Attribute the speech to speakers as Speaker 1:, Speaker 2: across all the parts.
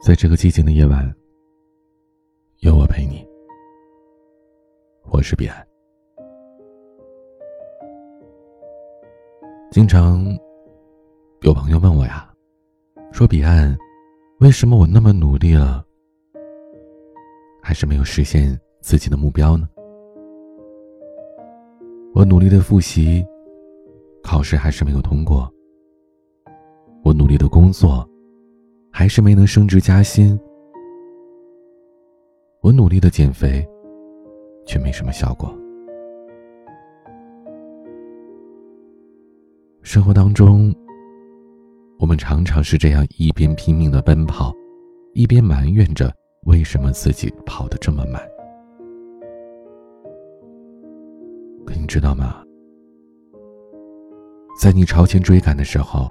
Speaker 1: 在这个寂静的夜晚，有我陪你。我是彼岸。经常有朋友问我呀，说彼岸，为什么我那么努力了，还是没有实现自己的目标呢？我努力的复习，考试还是没有通过。我努力的工作。还是没能升职加薪。我努力的减肥，却没什么效果。生活当中，我们常常是这样一边拼命的奔跑，一边埋怨着为什么自己跑得这么慢。可你知道吗？在你朝前追赶的时候，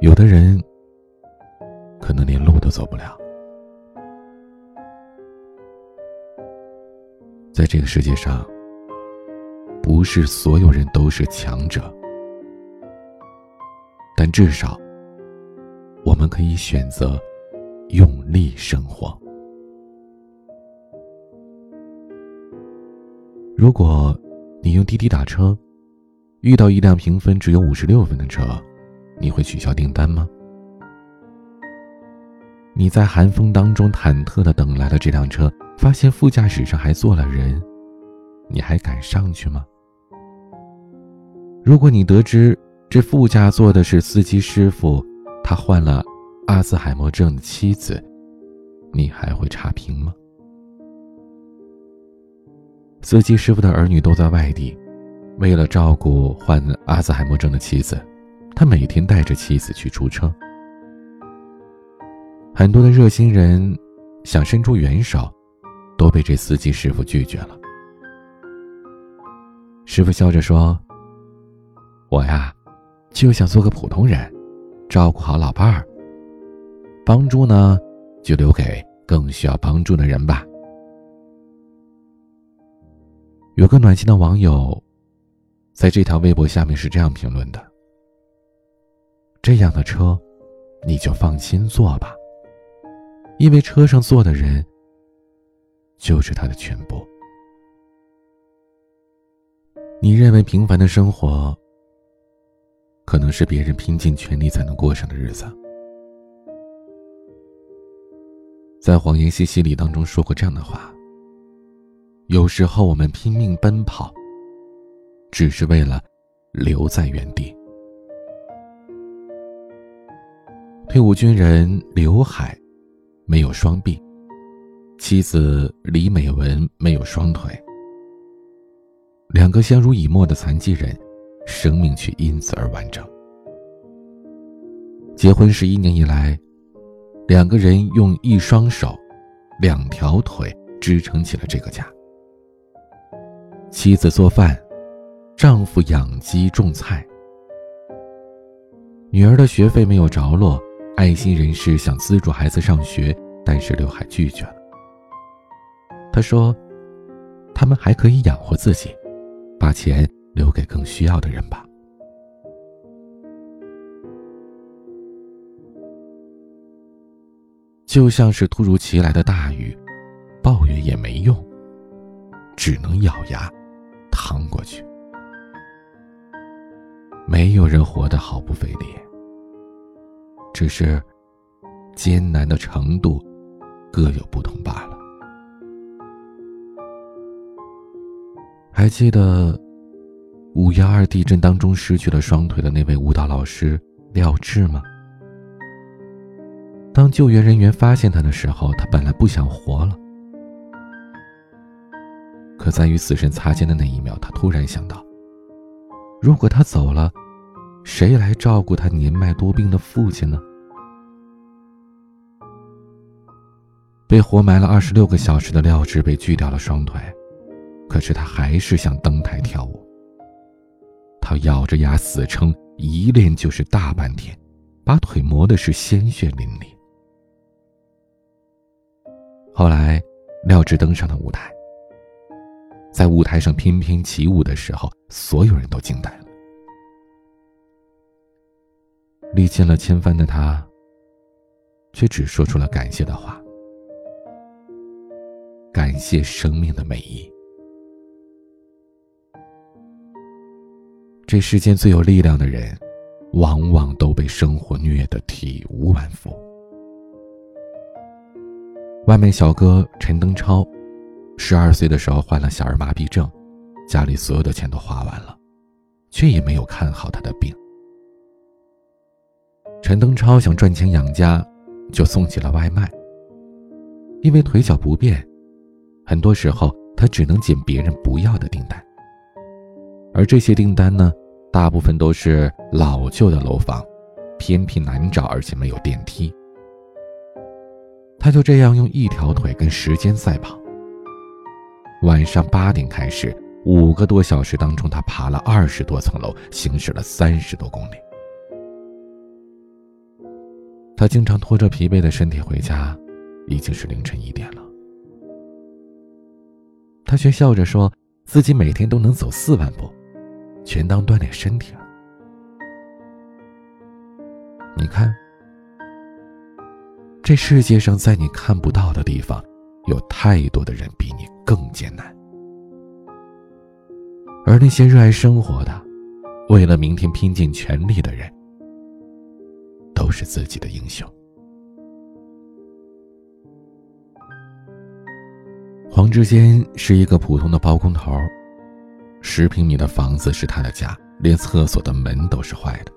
Speaker 1: 有的人。可能连路都走不了。在这个世界上，不是所有人都是强者，但至少，我们可以选择用力生活。如果你用滴滴打车，遇到一辆评分只有五十六分的车，你会取消订单吗？你在寒风当中忐忑的等来了这辆车，发现副驾驶上还坐了人，你还敢上去吗？如果你得知这副驾坐的是司机师傅，他患了阿兹海默症的妻子，你还会差评吗？司机师傅的儿女都在外地，为了照顾患阿兹海默症的妻子，他每天带着妻子去出车。很多的热心人想伸出援手，都被这司机师傅拒绝了。师傅笑着说：“我呀，就想做个普通人，照顾好老伴儿。帮助呢，就留给更需要帮助的人吧。”有个暖心的网友，在这条微博下面是这样评论的：“这样的车，你就放心坐吧。”因为车上坐的人，就是他的全部。你认为平凡的生活，可能是别人拼尽全力才能过上的日子。在《谎言西西里》当中说过这样的话：有时候我们拼命奔跑，只是为了留在原地。退伍军人刘海。没有双臂，妻子李美文没有双腿，两个相濡以沫的残疾人，生命却因此而完整。结婚十一年以来，两个人用一双手、两条腿支撑起了这个家。妻子做饭，丈夫养鸡种菜，女儿的学费没有着落。爱心人士想资助孩子上学，但是刘海拒绝了。他说：“他们还可以养活自己，把钱留给更需要的人吧。”就像是突如其来的大雨，抱怨也没用，只能咬牙扛过去。没有人活得毫不费力。只是艰难的程度各有不同罢了。还记得五幺二地震当中失去了双腿的那位舞蹈老师廖智吗？当救援人员发现他的时候，他本来不想活了，可在与死神擦肩的那一秒，他突然想到：如果他走了，谁来照顾他年迈多病的父亲呢？被活埋了二十六个小时的廖智被锯掉了双腿，可是他还是想登台跳舞。他咬着牙死撑，一练就是大半天，把腿磨的是鲜血淋漓。后来，廖智登上了舞台，在舞台上翩翩起舞的时候，所有人都惊呆了。历尽了千帆的他，却只说出了感谢的话。感谢生命的美意。这世间最有力量的人，往往都被生活虐得体无完肤。外卖小哥陈登超，十二岁的时候患了小儿麻痹症，家里所有的钱都花完了，却也没有看好他的病。陈登超想赚钱养家，就送起了外卖。因为腿脚不便，很多时候他只能捡别人不要的订单。而这些订单呢，大部分都是老旧的楼房，偏僻难找，而且没有电梯。他就这样用一条腿跟时间赛跑。晚上八点开始，五个多小时当中，他爬了二十多层楼，行驶了三十多公里。他经常拖着疲惫的身体回家，已经是凌晨一点了。他却笑着说，自己每天都能走四万步。全当锻炼身体了。你看，这世界上在你看不到的地方，有太多的人比你更艰难。而那些热爱生活的，为了明天拼尽全力的人，都是自己的英雄。黄志坚是一个普通的包工头。十平米的房子是他的家，连厕所的门都是坏的。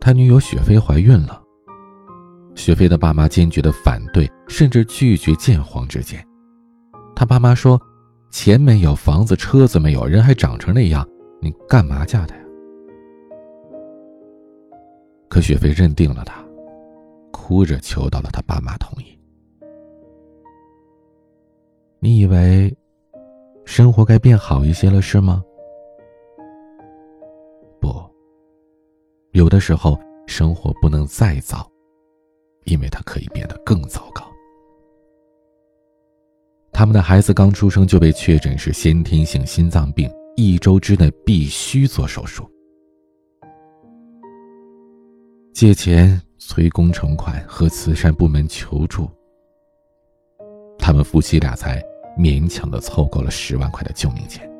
Speaker 1: 他女友雪飞怀孕了，雪飞的爸妈坚决的反对，甚至拒绝见黄志坚。他爸妈说：“钱没有，房子、车子没有，人还长成那样，你干嘛嫁他呀？”可雪飞认定了他，哭着求到了他爸妈同意。你以为？生活该变好一些了，是吗？不，有的时候生活不能再糟，因为它可以变得更糟糕。他们的孩子刚出生就被确诊是先天性心脏病，一周之内必须做手术。借钱、催工程款和慈善部门求助，他们夫妻俩才。勉强的凑够了十万块的救命钱。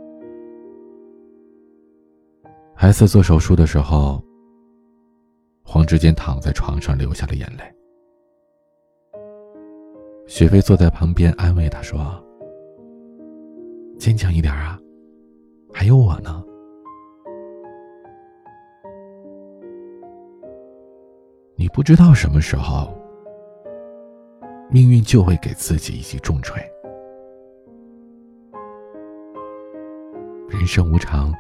Speaker 1: 孩子做手术的时候，黄志坚躺在床上流下了眼泪。雪飞坐在旁边安慰他说：“坚强一点啊，还有我呢。”你不知道什么时候，命运就会给自己一记重锤。人生无常，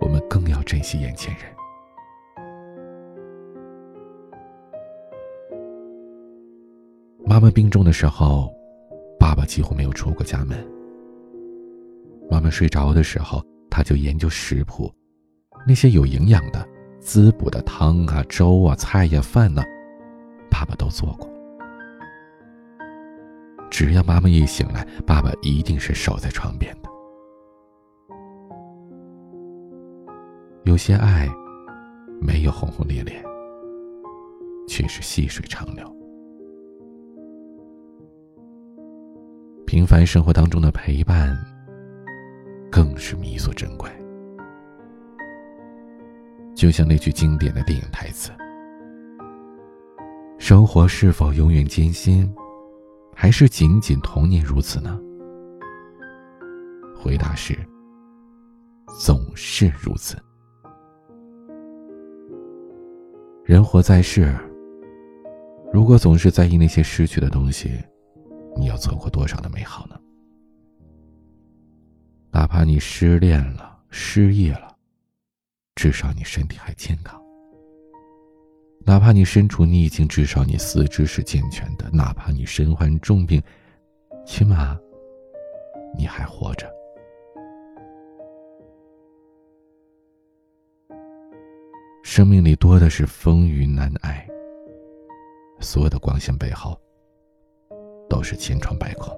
Speaker 1: 我们更要珍惜眼前人。妈妈病重的时候，爸爸几乎没有出过家门。妈妈睡着的时候，他就研究食谱，那些有营养的、滋补的汤啊、粥啊、菜呀、饭呢，爸爸都做过。只要妈妈一醒来，爸爸一定是守在床边的。有些爱，没有轰轰烈烈，却是细水长流。平凡生活当中的陪伴，更是弥足珍贵。就像那句经典的电影台词：“生活是否永远艰辛，还是仅仅童年如此呢？”回答是：总是如此。人活在世，如果总是在意那些失去的东西，你要错过多少的美好呢？哪怕你失恋了、失业了，至少你身体还健康；哪怕你身处逆境，至少你四肢是健全的；哪怕你身患重病，起码你还活着。生命里多的是风雨难挨，所有的光鲜背后，都是千疮百孔。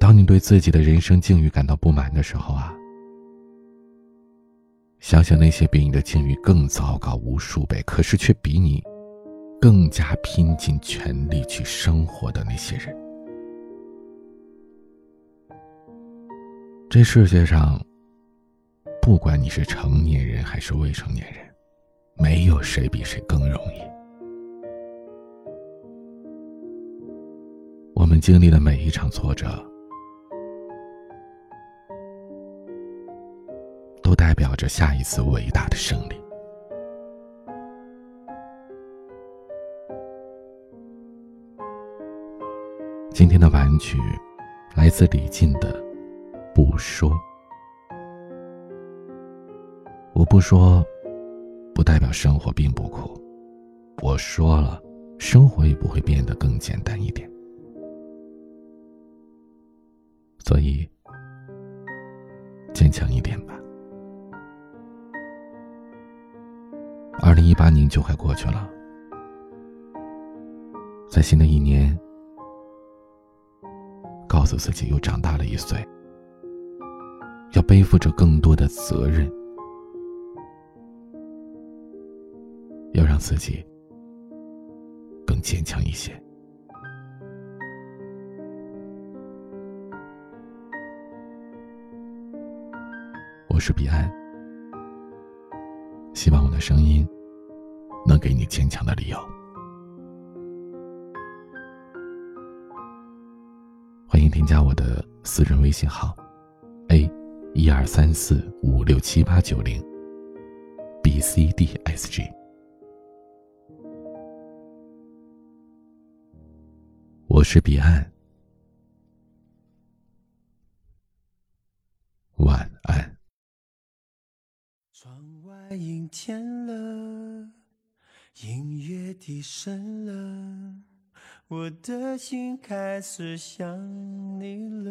Speaker 1: 当你对自己的人生境遇感到不满的时候啊，想想那些比你的境遇更糟糕无数倍，可是却比你更加拼尽全力去生活的那些人。这世界上，不管你是成年人还是未成年人，没有谁比谁更容易。我们经历的每一场挫折。都代表着下一次伟大的胜利。今天的晚曲来自李静的《不说》，我不说，不代表生活并不苦；我说了，生活也不会变得更简单一点。所以，坚强一点吧。二零一八年就快过去了，在新的一年，告诉自己又长大了一岁，要背负着更多的责任，让自己更坚强一些。我是彼岸。希望我的声音能给你坚强的理由。欢迎添加我的私人微信号：a 一二三四五六七八九零 b c d s g。是彼岸。晚安。
Speaker 2: 窗外阴天了，音乐低声了，我的心开始想你了。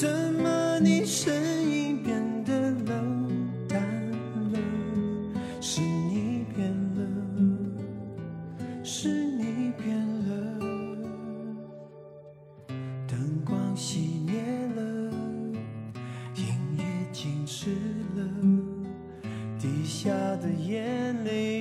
Speaker 2: 怎么，你声音变得冷淡了？是你变了，是你变了。灯光熄灭了，音乐静止了，滴下的眼泪